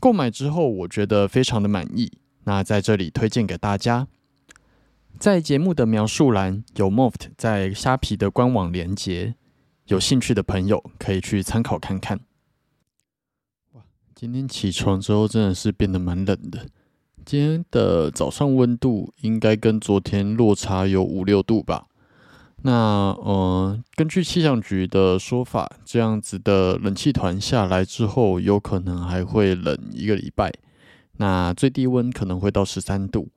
购买之后，我觉得非常的满意。那在这里推荐给大家，在节目的描述栏有 Moft 在虾皮的官网连接，有兴趣的朋友可以去参考看看。哇，今天起床之后真的是变得蛮冷的。今天的早上温度应该跟昨天落差有五六度吧。那呃，根据气象局的说法，这样子的冷气团下来之后，有可能还会冷一个礼拜。那最低温可能会到十三度。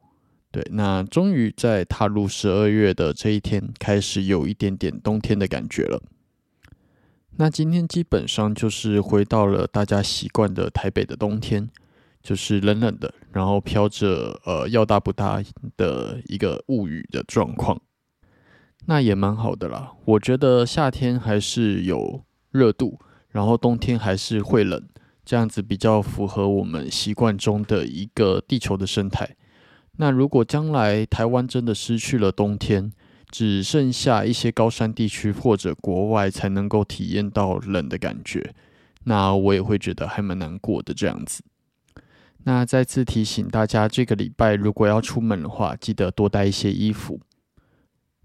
对，那终于在踏入十二月的这一天，开始有一点点冬天的感觉了。那今天基本上就是回到了大家习惯的台北的冬天，就是冷冷的，然后飘着呃要大不大的一个雾雨的状况。那也蛮好的啦，我觉得夏天还是有热度，然后冬天还是会冷，这样子比较符合我们习惯中的一个地球的生态。那如果将来台湾真的失去了冬天，只剩下一些高山地区或者国外才能够体验到冷的感觉，那我也会觉得还蛮难过的这样子。那再次提醒大家，这个礼拜如果要出门的话，记得多带一些衣服。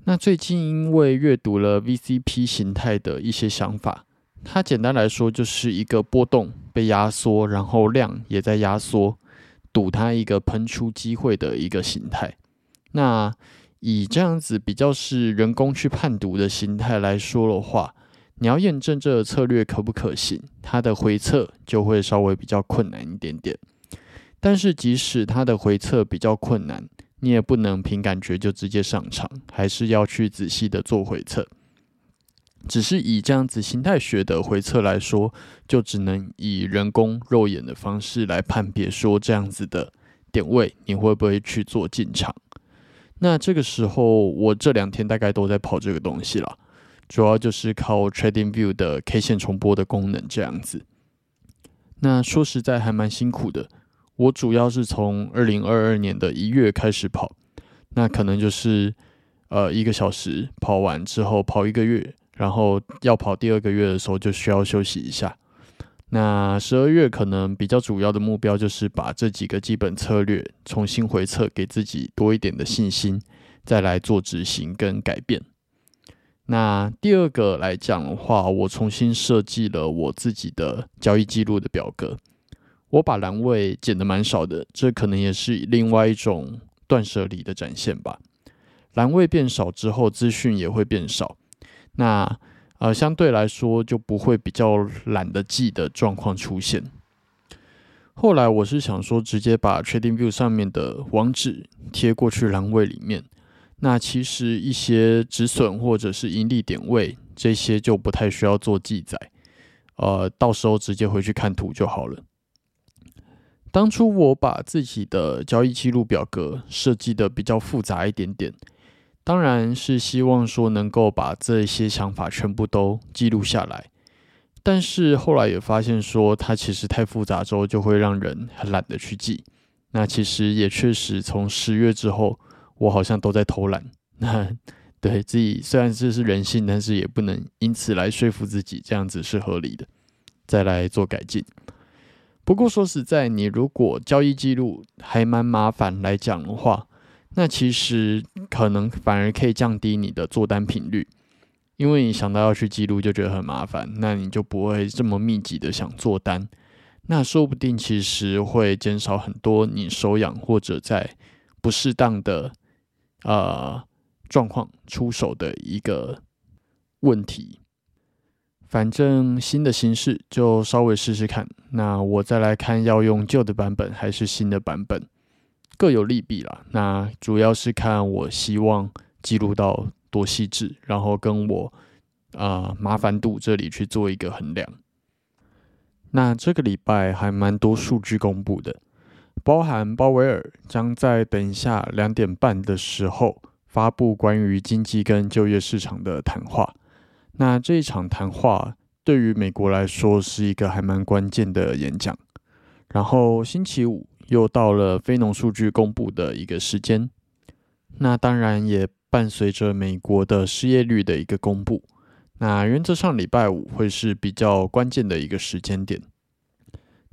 那最近因为阅读了 VCP 形态的一些想法，它简单来说就是一个波动被压缩，然后量也在压缩，赌它一个喷出机会的一个形态。那以这样子比较是人工去判读的形态来说的话，你要验证这个策略可不可行，它的回测就会稍微比较困难一点点。但是即使它的回测比较困难，你也不能凭感觉就直接上场，还是要去仔细的做回测。只是以这样子形态学的回测来说，就只能以人工肉眼的方式来判别，说这样子的点位你会不会去做进场。那这个时候，我这两天大概都在跑这个东西了，主要就是靠 Trading View 的 K 线重播的功能这样子。那说实在还蛮辛苦的。我主要是从二零二二年的一月开始跑，那可能就是呃一个小时跑完之后跑一个月，然后要跑第二个月的时候就需要休息一下。那十二月可能比较主要的目标就是把这几个基本策略重新回测，给自己多一点的信心，再来做执行跟改变。那第二个来讲的话，我重新设计了我自己的交易记录的表格。我把栏位减的蛮少的，这可能也是另外一种断舍离的展现吧。栏位变少之后，资讯也会变少，那呃相对来说就不会比较懒得记的状况出现。后来我是想说，直接把 Trading View 上面的网址贴过去栏位里面，那其实一些止损或者是盈利点位这些就不太需要做记载，呃，到时候直接回去看图就好了。当初我把自己的交易记录表格设计的比较复杂一点点，当然是希望说能够把这些想法全部都记录下来。但是后来也发现说，它其实太复杂之后就会让人很懒得去记。那其实也确实从十月之后，我好像都在偷懒。那 对自己虽然这是人性，但是也不能因此来说服自己这样子是合理的，再来做改进。不过说实在，你如果交易记录还蛮麻烦来讲的话，那其实可能反而可以降低你的做单频率，因为你想到要去记录就觉得很麻烦，那你就不会这么密集的想做单。那说不定其实会减少很多你手痒或者在不适当的呃状况出手的一个问题。反正新的形式就稍微试试看。那我再来看要用旧的版本还是新的版本，各有利弊啦。那主要是看我希望记录到多细致，然后跟我啊麻烦度这里去做一个衡量。那这个礼拜还蛮多数据公布的，包含鲍威尔将在等一下两点半的时候发布关于经济跟就业市场的谈话。那这一场谈话对于美国来说是一个还蛮关键的演讲。然后星期五又到了非农数据公布的一个时间，那当然也伴随着美国的失业率的一个公布。那原则上礼拜五会是比较关键的一个时间点。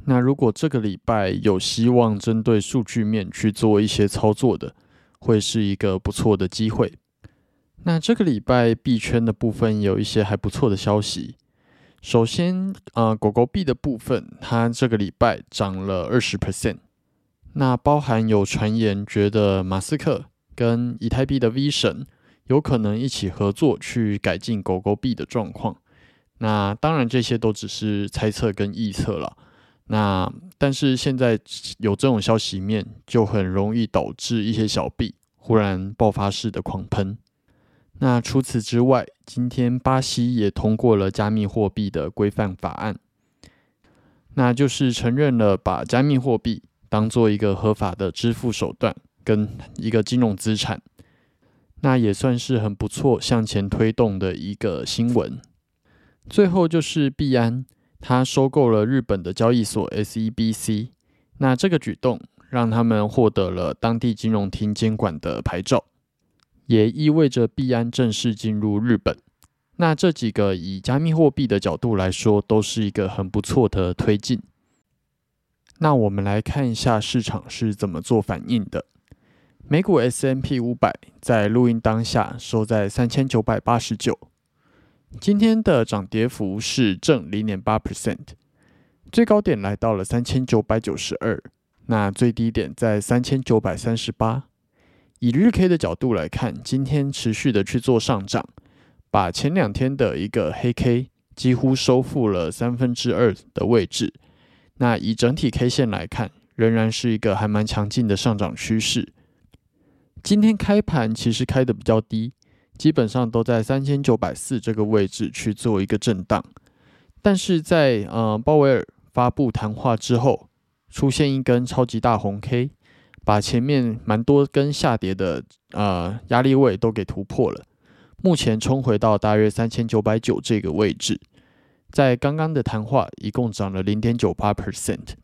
那如果这个礼拜有希望针对数据面去做一些操作的，会是一个不错的机会。那这个礼拜币圈的部分有一些还不错的消息。首先，呃，狗狗币的部分，它这个礼拜涨了二十 percent。那包含有传言觉得马斯克跟以太币的 V 神。有可能一起合作去改进狗狗币的状况。那当然，这些都只是猜测跟臆测了。那但是现在有这种消息面，就很容易导致一些小币忽然爆发式的狂喷。那除此之外，今天巴西也通过了加密货币的规范法案，那就是承认了把加密货币当做一个合法的支付手段跟一个金融资产。那也算是很不错向前推动的一个新闻。最后就是币安，它收购了日本的交易所 SEBC，那这个举动让他们获得了当地金融厅监管的牌照，也意味着币安正式进入日本。那这几个以加密货币的角度来说，都是一个很不错的推进。那我们来看一下市场是怎么做反应的。美股 S M P 五百在录音当下收在三千九百八十九，今天的涨跌幅是正零点八 percent，最高点来到了三千九百九十二，那最低点在三千九百三十八。以日 K 的角度来看，今天持续的去做上涨，把前两天的一个黑 K 几乎收复了三分之二的位置。那以整体 K 线来看，仍然是一个还蛮强劲的上涨趋势。今天开盘其实开的比较低，基本上都在三千九百四这个位置去做一个震荡。但是在呃鲍威尔发布谈话之后，出现一根超级大红 K，把前面蛮多根下跌的呃压力位都给突破了。目前冲回到大约三千九百九这个位置，在刚刚的谈话一共涨了零点九八 percent。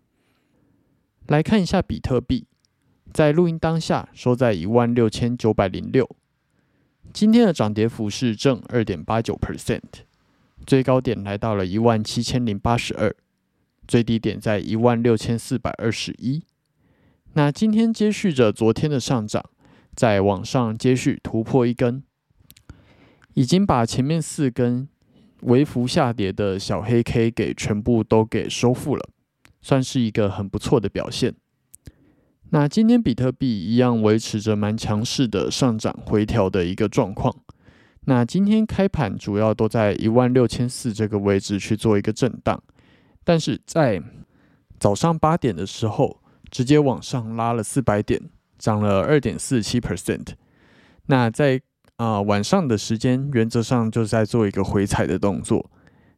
来看一下比特币。在录音当下收在一万六千九百零六，今天的涨跌幅是正二点八九 percent，最高点来到了一万七千零八十二，最低点在一万六千四百二十一。那今天接续着昨天的上涨，在往上接续突破一根，已经把前面四根微幅下跌的小黑 K 给全部都给收复了，算是一个很不错的表现。那今天比特币一样维持着蛮强势的上涨回调的一个状况。那今天开盘主要都在一万六千四这个位置去做一个震荡，但是在早上八点的时候直接往上拉了四百点，涨了二点四七 percent。那在啊晚上的时间原则上就在做一个回踩的动作，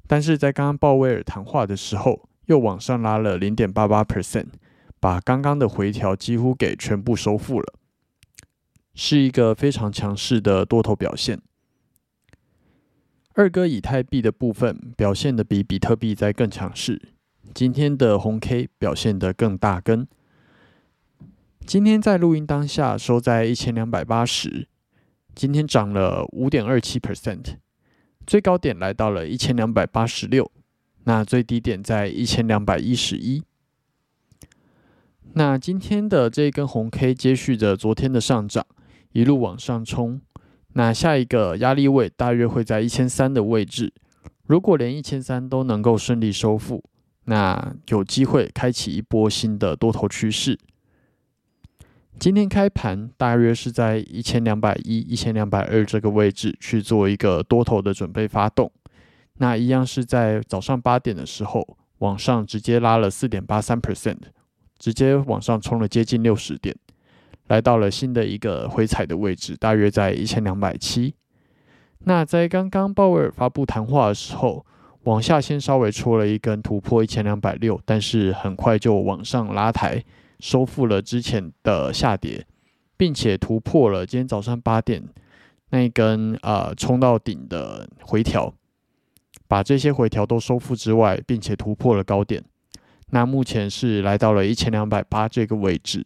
但是在刚刚鲍威尔谈话的时候又往上拉了零点八八 percent。把刚刚的回调几乎给全部收复了，是一个非常强势的多头表现。二哥以太币的部分表现的比比特币在更强势，今天的红 K 表现的更大根。今天在录音当下收在一千两百八十，今天涨了五点二七 percent，最高点来到了一千两百八十六，那最低点在一千两百一十一。那今天的这一根红 K 接续着昨天的上涨，一路往上冲。那下一个压力位大约会在一千三的位置。如果连一千三都能够顺利收复，那有机会开启一波新的多头趋势。今天开盘大约是在一千两百一、一千两百二这个位置去做一个多头的准备发动。那一样是在早上八点的时候，往上直接拉了四点八三 percent。直接往上冲了接近六十点，来到了新的一个回踩的位置，大约在一千两百七。那在刚刚鲍威尔发布谈话的时候，往下先稍微戳了一根突破一千两百六，但是很快就往上拉抬，收复了之前的下跌，并且突破了今天早上八点那一根呃冲到顶的回调，把这些回调都收复之外，并且突破了高点。那目前是来到了一千两百八这个位置，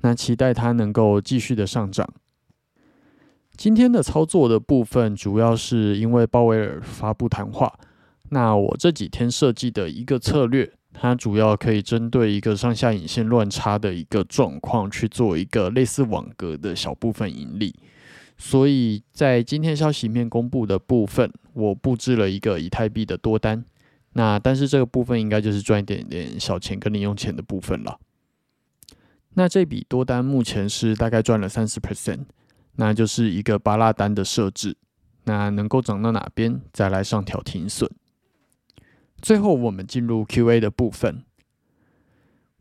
那期待它能够继续的上涨。今天的操作的部分，主要是因为鲍威尔发布谈话。那我这几天设计的一个策略，它主要可以针对一个上下影线乱差的一个状况，去做一个类似网格的小部分盈利。所以在今天消息面公布的部分，我布置了一个以太币的多单。那但是这个部分应该就是赚一点点小钱跟零用钱的部分了。那这笔多单目前是大概赚了三十 percent，那就是一个巴拉单的设置。那能够涨到哪边再来上调停损。最后我们进入 Q&A 的部分。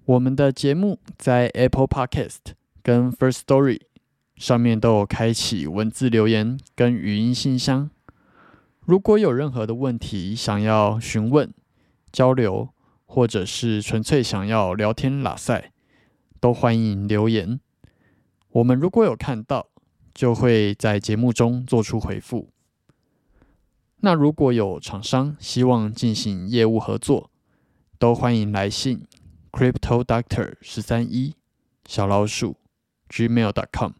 我们的节目在 Apple Podcast 跟 First Story 上面都有开启文字留言跟语音信箱。如果有任何的问题想要询问、交流，或者是纯粹想要聊天拉塞，都欢迎留言。我们如果有看到，就会在节目中做出回复。那如果有厂商希望进行业务合作，都欢迎来信 crypto doctor 十三一小老鼠 gmail dot com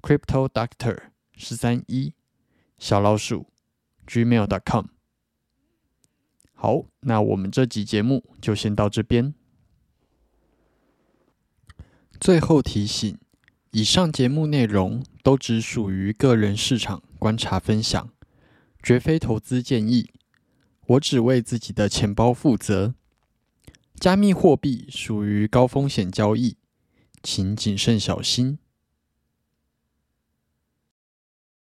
crypto doctor 十三一小老鼠。gmail dot com。好，那我们这集节目就先到这边。最后提醒：以上节目内容都只属于个人市场观察分享，绝非投资建议。我只为自己的钱包负责。加密货币属于高风险交易，请谨慎小心。